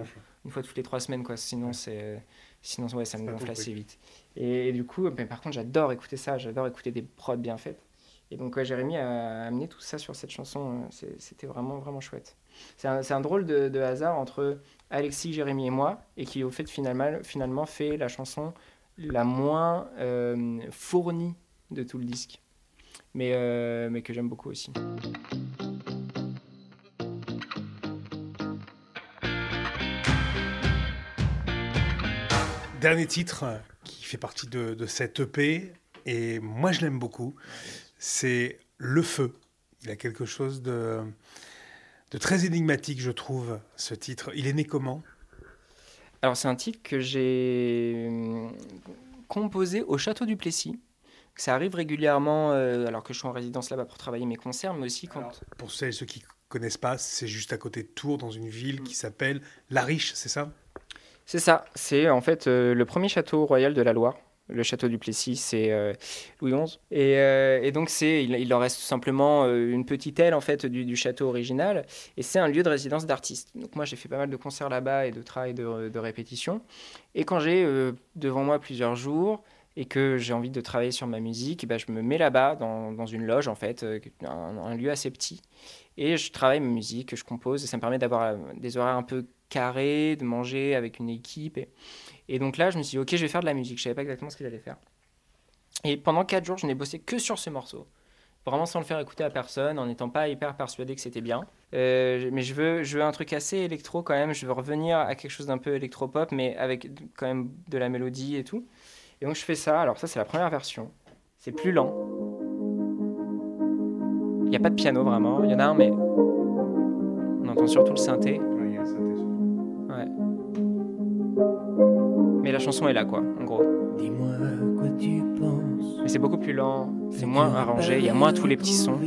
une fois toutes les trois semaines, quoi. Sinon, c'est, sinon ouais, ça me gonfle assez vite. Et, et du coup, ben, par contre, j'adore écouter ça. J'adore écouter des prods bien faites. Et donc, Jérémy a amené tout ça sur cette chanson. euh, C'était vraiment, vraiment chouette. C'est un, drôle de, hasard entre Alexis, Jérémy et moi, et qui, au fait, finalement, fait la chanson la moins euh, fournie de tout le disque. Mais, euh, mais que j'aime beaucoup aussi. Dernier titre qui fait partie de, de cette EP, et moi je l'aime beaucoup, c'est Le Feu. Il a quelque chose de, de très énigmatique, je trouve, ce titre. Il est né comment? Alors, c'est un titre que j'ai hum, composé au château du Plessis. Ça arrive régulièrement, euh, alors que je suis en résidence là-bas pour travailler mes concerts, mais aussi quand. Alors, Pour celles et ceux qui connaissent pas, c'est juste à côté de Tours, dans une ville qui s'appelle La Riche, c'est ça? C'est ça, c'est en fait euh, le premier château royal de la Loire. Le château du Plessis, c'est euh, Louis XI. Et, euh, et donc, c'est, il, en reste tout simplement euh, une petite aile en fait, du, château original. Et c'est un lieu de résidence d'artistes. Donc, moi, j'ai fait pas mal de concerts là-bas et de travail de, répétition. Et quand j'ai devant moi plusieurs jours et que j'ai envie de travailler sur ma musique, eh ben, je me mets là-bas, dans, une loge, en fait, euh, un, lieu assez petit. Et je travaille ma musique, je compose. Et ça me permet d'avoir euh, des horaires un peu carrés, de manger avec une équipe. Et, donc là, je me suis dit, ok, je vais faire de la musique. Je savais pas exactement ce que j'allais faire. Et pendant quatre jours, je n'ai bossé que sur ce morceau. Vraiment sans le faire écouter à personne, en n'étant pas hyper persuadé que c'était bien. Euh, mais je veux, je veux un truc assez électro quand même. Je veux revenir à quelque chose d'un peu électropop, mais avec quand même de la mélodie et tout. Et donc je fais ça. Alors ça, c'est la première version. C'est plus lent. Il n'y a pas de piano vraiment. Il y en a un, mais on entend surtout le synthé. Ouais. Mais la chanson est là, quoi, en gros. Dis-moi à quoi tu penses. Mais c'est beaucoup plus lent, c'est moins arrangé, il y a moins tous les petits sons.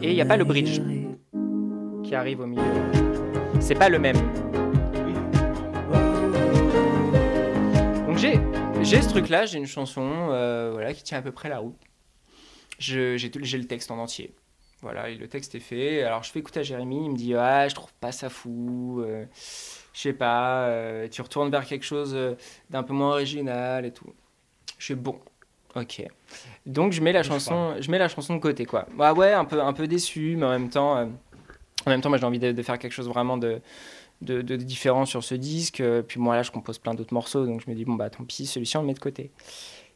Et il y a pas le bridge. qui arrive au milieu. C'est pas le même. J'ai ce truc-là, j'ai une chanson euh, voilà, qui tient à peu près la route. J'ai le texte en entier. Voilà, et le texte est fait. Alors je fais écouter à Jérémy, il me dit Ah, je trouve pas ça fou. euh, je sais pas, euh, tu retournes vers quelque chose euh, d'un peu moins original et tout. Je suis bon. Ok. Donc je mets la chanson, je mets la chanson de côté quoi. Bah ouais, un peu un peu déçu, mais en même temps, euh, en même temps, moi j'ai envie de, de faire quelque chose vraiment de, de, de différent sur ce disque. Euh, Puis moi là, je compose plein d'autres morceaux, donc je me dis bon bah tant pis, celui-ci on le met de côté.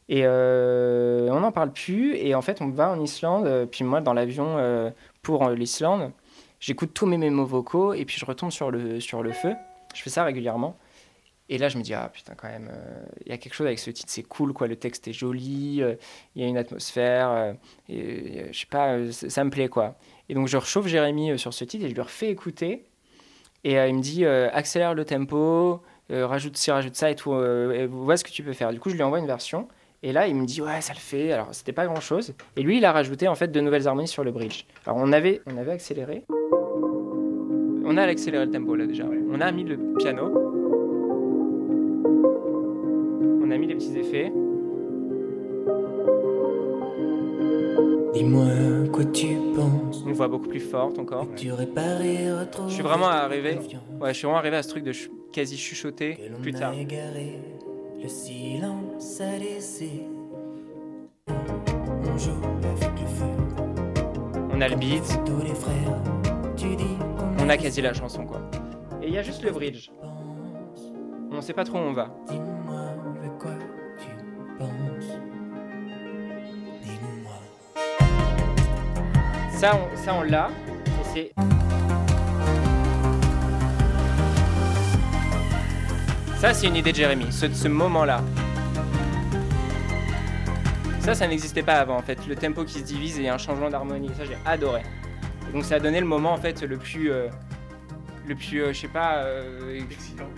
Et euh, on n'en parle plus. Et en fait, on va en Islande. euh, Puis moi, dans l'avion pour l'Islande, j'écoute tous mes mémos vocaux et puis je retombe sur le, sur le feu. Je fais ça régulièrement. Et là, je me dis, ah putain, quand même, il y a quelque chose avec ce titre, c'est cool, quoi. Le texte est joli, il y a une atmosphère, et, je sais pas, ça, me plaît, quoi. Et donc, je rechauffe Jérémy sur ce titre et je lui refais écouter. Et euh, il me dit, euh, accélère le tempo, euh, rajoute ci, rajoute ça et tout, et vois ce que tu peux faire. Du coup, je lui envoie une version. Et là, il me dit ouais, ça le fait. Alors c'était pas grand chose. Et lui, il a rajouté en fait de nouvelles harmonies sur le bridge. Alors on avait, on avait accéléré. On a accéléré le tempo là déjà. On a mis le piano. On a mis les petits effets. Dis-moi quoi tu penses. Une voix beaucoup plus forte encore. Tu Je suis vraiment arrivé. Ouais, je suis vraiment arrivé à ce truc de ch- quasi chuchoter plus tard. égaré. Le silence a laissé. On joue avec le feu. On a le beat, Tous les frères. Tu dis qu'on on a quasi la chanson quoi. Et il y a juste le bridge. On sait pas trop où on va. Ça, on, ça, on l'a. Et c'est. Ça, c'est une idée de Jérémy, ce, ce moment-là. Ça, ça n'existait pas avant, en fait. Le tempo qui se divise et un changement d'harmonie. Ça, j'ai adoré. Et donc, ça a donné le moment, en fait, le plus. euh, le plus, euh, je sais pas. euh,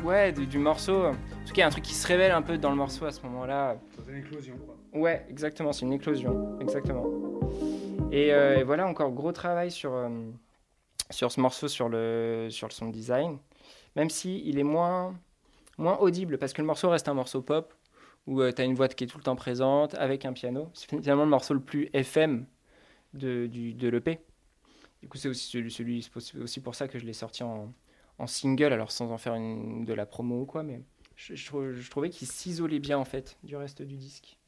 ouais, du, du morceau. En tout cas, il y a un truc qui se révèle un peu dans le morceau à ce moment-là. C'est une éclosion, quoi. Ouais, exactement, c'est une éclosion, exactement. Et, euh, et voilà, encore gros travail sur, euh, sur ce morceau, sur le, sur le son design, même si il est moins, moins audible, parce que le morceau reste un morceau pop, où tu as une voix qui est tout le temps présente, avec un piano. C'est finalement le morceau le plus FM de, de l'EP. Du coup, c'est aussi, celui, aussi pour ça que je l'ai sorti en, en single, alors sans en faire une, de la promo ou quoi, mais je, je trouvais qu'il s'isolait bien, en fait, du reste du disque.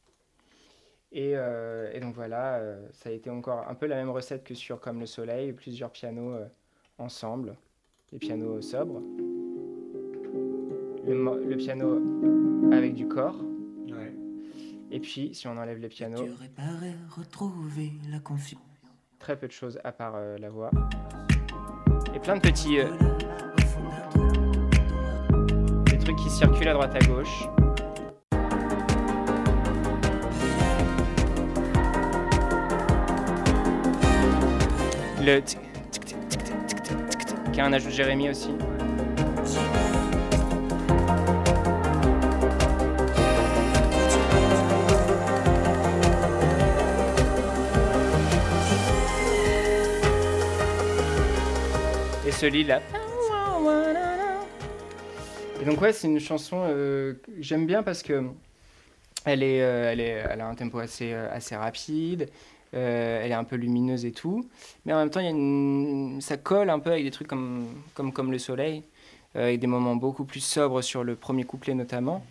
Et, euh, et donc voilà, euh, ça a été encore un peu la même recette que sur Comme le Soleil, plusieurs pianos euh, ensemble, des pianos sobres, le, piano avec du corps, Ouais. et puis si on enlève les pianos, Tu réparer, retrouver la confiance. très peu de choses à part euh, la voix, et plein de petits euh, des trucs qui circulent à droite à gauche. Le tic tic tic tic tic tic tic qui a un ajout Jérémy aussi. Et ce lit là. Et donc ouais, c'est une chanson euh, que j'aime bien parce que elle est, euh, elle est, elle a un tempo assez, euh, assez rapide euh, elle est un peu lumineuse et tout, mais en même temps, il y a une... ça colle un peu avec des trucs comme, comme, comme le soleil, euh, avec des moments beaucoup plus sobres sur le premier couplet notamment.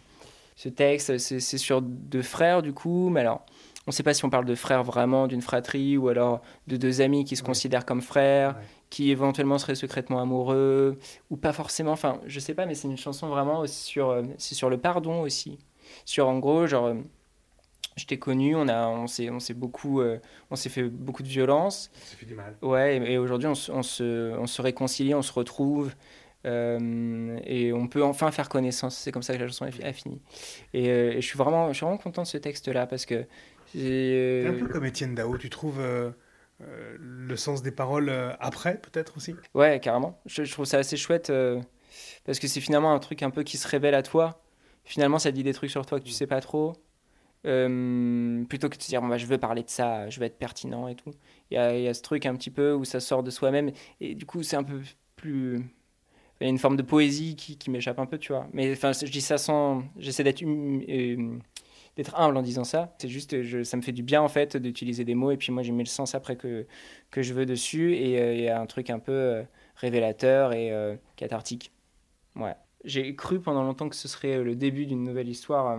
Ce texte, c'est sur deux frères du coup, mais alors, on ne sait pas si on parle de frères vraiment, d'une fratrie, ou alors de deux amis qui se Ouais. considèrent comme frères, Ouais. qui éventuellement seraient secrètement amoureux, ou pas forcément, enfin, je sais pas, mais c'est une chanson vraiment sur, euh, c'est sur le pardon aussi. Sur en gros, genre, euh, je t'ai connu, on, a, on s'est on s'est beaucoup, euh, on s'est fait beaucoup de violence, Ça fait du mal. Ouais, et, et aujourd'hui, on, se- on se, on se réconcilie, on se retrouve, euh, et on peut enfin faire connaissance. C'est comme ça que la chanson a fini. Et, euh, et je, suis vraiment, je suis vraiment content de ce texte-là, parce que... C'est un peu comme Étienne Dao, tu trouves le sens des paroles après, peut-être aussi? Ouais, carrément. Je, je trouve ça assez chouette, parce que c'est finalement un truc un peu qui se révèle à toi. Finalement, ça dit des trucs sur toi que tu sais pas trop. Euh, plutôt que de se dire, bah, je veux parler de ça, je veux être pertinent et tout. Il y a, ce truc un petit peu où ça sort de soi-même. Et du coup, c'est un peu plus. Il y a une forme de poésie qui, m'échappe un peu, tu vois. Mais enfin, je dis ça sans. J'essaie d'être hum- euh, d'être humble en disant ça. C'est juste, je, ça me fait du bien en fait d'utiliser des mots et puis moi j'ai mis le sens après que, que je veux dessus et euh, il y a un truc un peu révélateur et cathartique. Ouais. J'ai cru pendant longtemps que ce serait le début d'une nouvelle histoire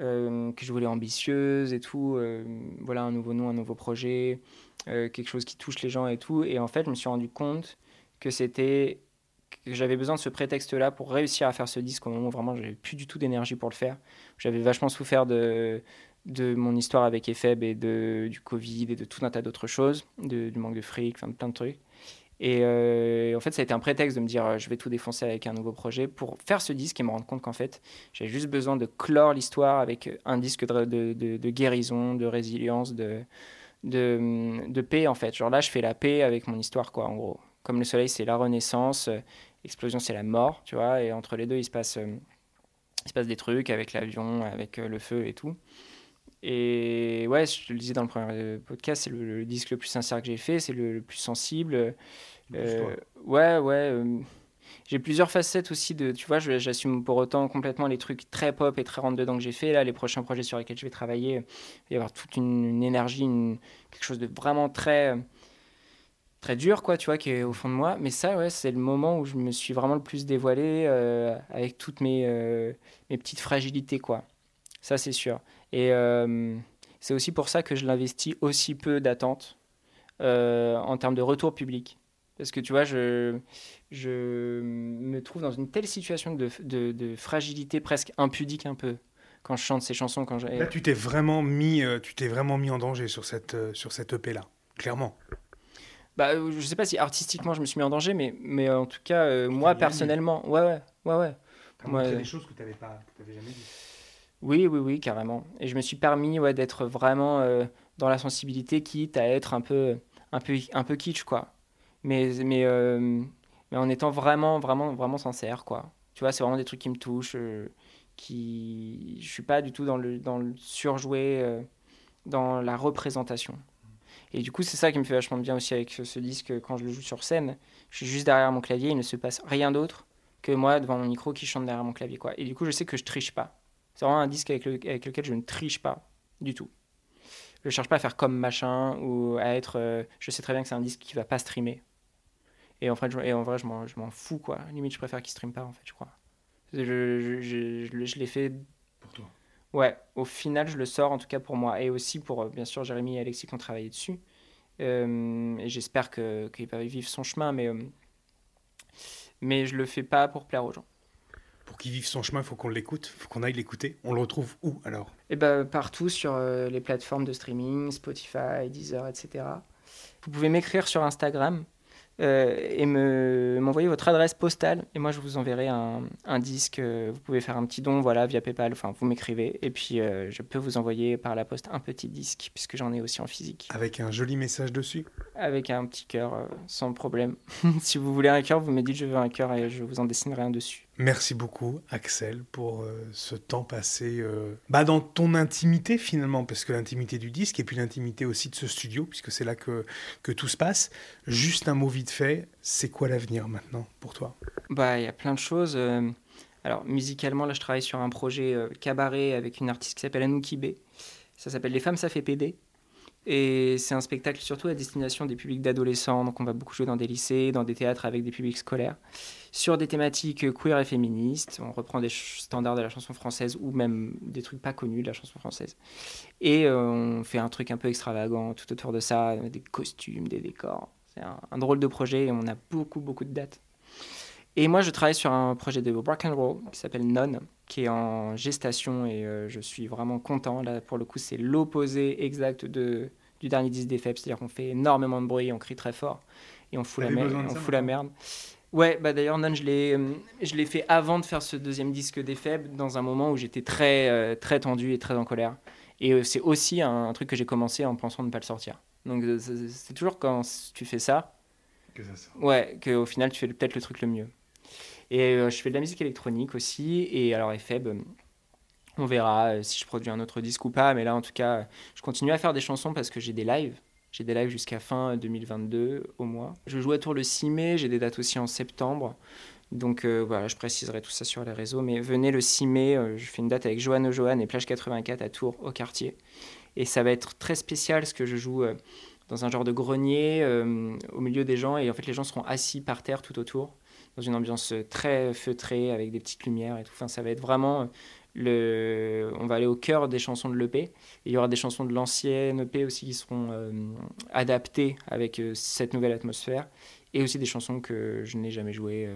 euh, que je voulais ambitieuse et tout. euh, voilà, un nouveau nom, un nouveau projet, euh, quelque chose qui touche les gens et tout. Et en fait, je me suis rendu compte que c'était que j'avais besoin de ce prétexte-là pour réussir à faire ce disque au moment où vraiment j'avais plus du tout d'énergie pour le faire. J'avais vachement souffert de, de mon histoire avec Epheb et de, du Covid et de tout un tas d'autres choses, du manque de fric, enfin plein de trucs. Et euh, en fait, ça a été un prétexte de me dire euh, je vais tout défoncer avec un nouveau projet pour faire ce disque et me rendre compte qu'en fait, j'avais juste besoin de clore l'histoire avec un disque de, de- guérison, de résilience, de, de, paix en fait. Genre là, je fais la paix avec mon histoire, quoi, en gros. Comme le soleil, c'est la renaissance, euh, explosion, c'est la mort, tu vois, et entre les deux, il se passe, euh, il se passe des trucs avec l'avion, avec le feu et tout. Et ouais, je te le disais dans le premier euh, podcast, c'est le, le disque le plus sincère que j'ai fait, c'est le, le plus sensible. Euh, ouais, ouais. euh, j'ai plusieurs facettes aussi de, tu vois, j'assume pour autant complètement les trucs très pop et très rentre dedans que j'ai fait. Là, les prochains projets sur lesquels je vais travailler, il va y avoir toute une, une énergie, une- quelque chose de vraiment très, très dur, quoi, tu vois, qui est au fond de moi. Mais ça, ouais, c'est le moment où je me suis vraiment le plus dévoilé euh, avec toutes mes, mes petites fragilités, quoi. Ça, c'est sûr. Et euh, c'est aussi pour ça que je l'investis aussi peu d'attentes euh, en termes de retour public. Parce que tu vois, je, je me trouve dans une telle situation de, de, de fragilité presque impudique un peu quand je chante ces chansons. Quand je... Là, tu t'es vraiment mis, euh, tu t'es vraiment mis en danger sur cette, sur cette EP là, clairement. Bah, je sais pas si artistiquement je me suis mis en danger, mais, mais en tout cas, euh, moi personnellement, ouais, ouais, ouais, ouais. T'as Ouais. montré des choses que tu n'avais pas, que t'avais jamais dit. Oui, oui, oui, carrément. Et je me suis permis ouais, d'être vraiment euh, dans la sensibilité, quitte à être un peu, un peu, un peu kitsch, quoi. Mais, mais, euh, mais en étant vraiment, vraiment, vraiment sincère, quoi. Tu vois, c'est vraiment des trucs qui me touchent, euh, qui... Je suis pas du tout dans le, dans le surjoué, dans la représentation. Et du coup, c'est ça qui me fait vachement bien aussi avec ce, ce disque quand je le joue sur scène. Je suis juste derrière mon clavier, il ne se passe rien d'autre que moi devant mon micro qui chante derrière mon clavier, quoi. Et du coup, je sais que je triche pas. C'est vraiment un disque avec, le- avec lequel je ne triche pas du tout. Je cherche pas à faire comme machin ou à être. euh, je sais très bien que c'est un disque qui va pas streamer. Et en fait, je, et en vrai, je m'en, fous quoi. Limite, je préfère qu'il streame pas en fait, je crois. Je, l'ai fait. Pour toi. Ouais, au final, je le sors en tout cas pour moi et aussi pour euh, bien sûr Jérémy et Alexis qui ont travaillé dessus. Euh, et j'espère qu'il va vivre son chemin, mais, euh, mais je le fais pas pour plaire aux gens. Pour qu'il vive son chemin, il faut qu'on l'écoute, il faut qu'on aille l'écouter. On le retrouve où alors? Et ben partout sur euh, les plateformes de streaming, Spotify, Deezer, etc. Vous pouvez m'écrire sur Instagram euh, et me m'envoyer votre adresse postale et moi je vous enverrai un, un disque. euh, Vous pouvez faire un petit don, voilà, via PayPal. Enfin, vous m'écrivez et puis je peux vous envoyer par la poste un petit disque puisque j'en ai aussi en physique Avec un joli message dessus? avec un petit cœur sans problème. si vous voulez un cœur, vous me dites je veux un cœur et je vous en dessinerai un dessus. Merci beaucoup, Axel, pour euh, ce temps passé euh, bah, dans ton intimité finalement, parce que l'intimité du disque et puis l'intimité aussi de ce studio, puisque c'est là que, que tout se passe. Juste un mot vite fait, c'est quoi l'avenir maintenant pour toi? Bah, il y a plein de choses. euh, Alors, musicalement, là, je travaille sur un projet cabaret avec une artiste qui s'appelle Anouki B. Ça s'appelle Les femmes, ça fait PD. Et c'est un spectacle surtout à destination des publics d'adolescents. Donc, on va beaucoup jouer dans des lycées, dans des théâtres avec des publics scolaires, sur des thématiques queer et féministes. On reprend des standards de la chanson française ou même des trucs pas connus de la chanson française. Et euh, on fait un truc un peu extravagant tout autour de ça, des costumes, des décors. C'est un, un drôle de projet et on a beaucoup, beaucoup de dates. Et moi, je travaille sur un projet de rock and roll qui s'appelle Non, qui est en gestation et euh, je suis vraiment content. Là, pour le coup, c'est l'opposé exact de, du dernier disque des Faibles, c'est-à-dire qu'on fait énormément de bruit, on crie très fort et on fout, la, mer- on fout la merde. Ouais, bah d'ailleurs, Non, je l'ai, euh, je l'ai fait avant de faire ce deuxième disque des Faibles, dans un moment où j'étais très, euh, très tendu et très en colère. Et c'est aussi un, un truc que j'ai commencé en pensant ne pas le sortir. Donc c'est toujours quand tu fais ça, que ça sort. Ouais, qu'au final, tu fais peut-être le truc le mieux. Et euh, je fais de la musique électronique aussi. Et alors, Efeb, euh, on verra euh, si je produis un autre disque ou pas. Mais là, en tout cas, je continue à faire des chansons parce que j'ai des lives. J'ai des lives jusqu'à fin 2022 au mois. Je joue à Tours le 6 mai. J'ai des dates aussi en septembre. Donc voilà, je préciserai tout ça sur les réseaux. Mais venez le 6 mai, je fais une date avec Johan Johan et Plage 84 à Tours, au quartier. Et ça va être très spécial parce que je joue dans un genre de grenier au milieu des gens. Et en fait, les gens seront assis par terre tout autour, dans une ambiance euh, très feutrée avec des petites lumières et tout. Enfin, ça va être vraiment. euh, Le... On va aller au cœur des chansons de l'EP. Il y aura des chansons de l'ancienne EP aussi qui seront euh, adaptées avec cette nouvelle atmosphère. Et aussi des chansons que je n'ai jamais jouées.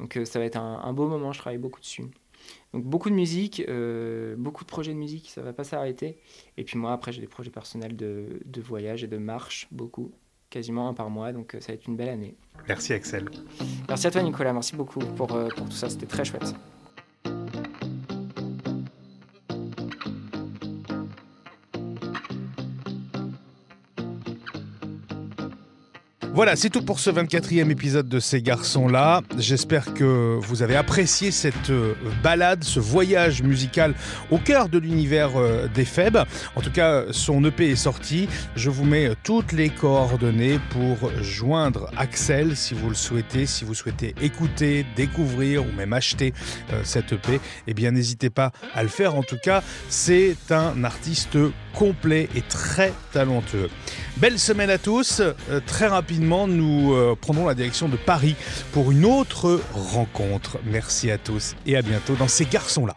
Donc ça va être un, un beau moment, je travaille beaucoup dessus. Donc beaucoup de musique, beaucoup de projets de musique, ça va pas s'arrêter. Et puis moi, après, j'ai des projets personnels de, de voyage et de marche, beaucoup, quasiment un par mois. Donc euh, ça va être une belle année. Merci, Axel. Merci à toi, Nicolas. Merci beaucoup pour, euh, pour tout ça. C'était très chouette. Voilà, c'est tout pour ce 24e épisode de Ces garçons-là. J'espère que vous avez apprécié cette euh, balade, ce voyage musical au cœur de l'univers euh, des Feb. En tout cas, son EP est sorti. Je vous mets toutes les coordonnées pour joindre Axel si vous le souhaitez, si vous souhaitez écouter, découvrir ou même acheter euh, cette EP. Eh bien, n'hésitez pas à le faire. En tout cas, c'est un artiste complet et très talentueux. Belle semaine à tous. Euh, très rapidement, nous euh, prendrons la direction de Paris pour une autre rencontre. Merci à tous et à bientôt dans ces garçons-là.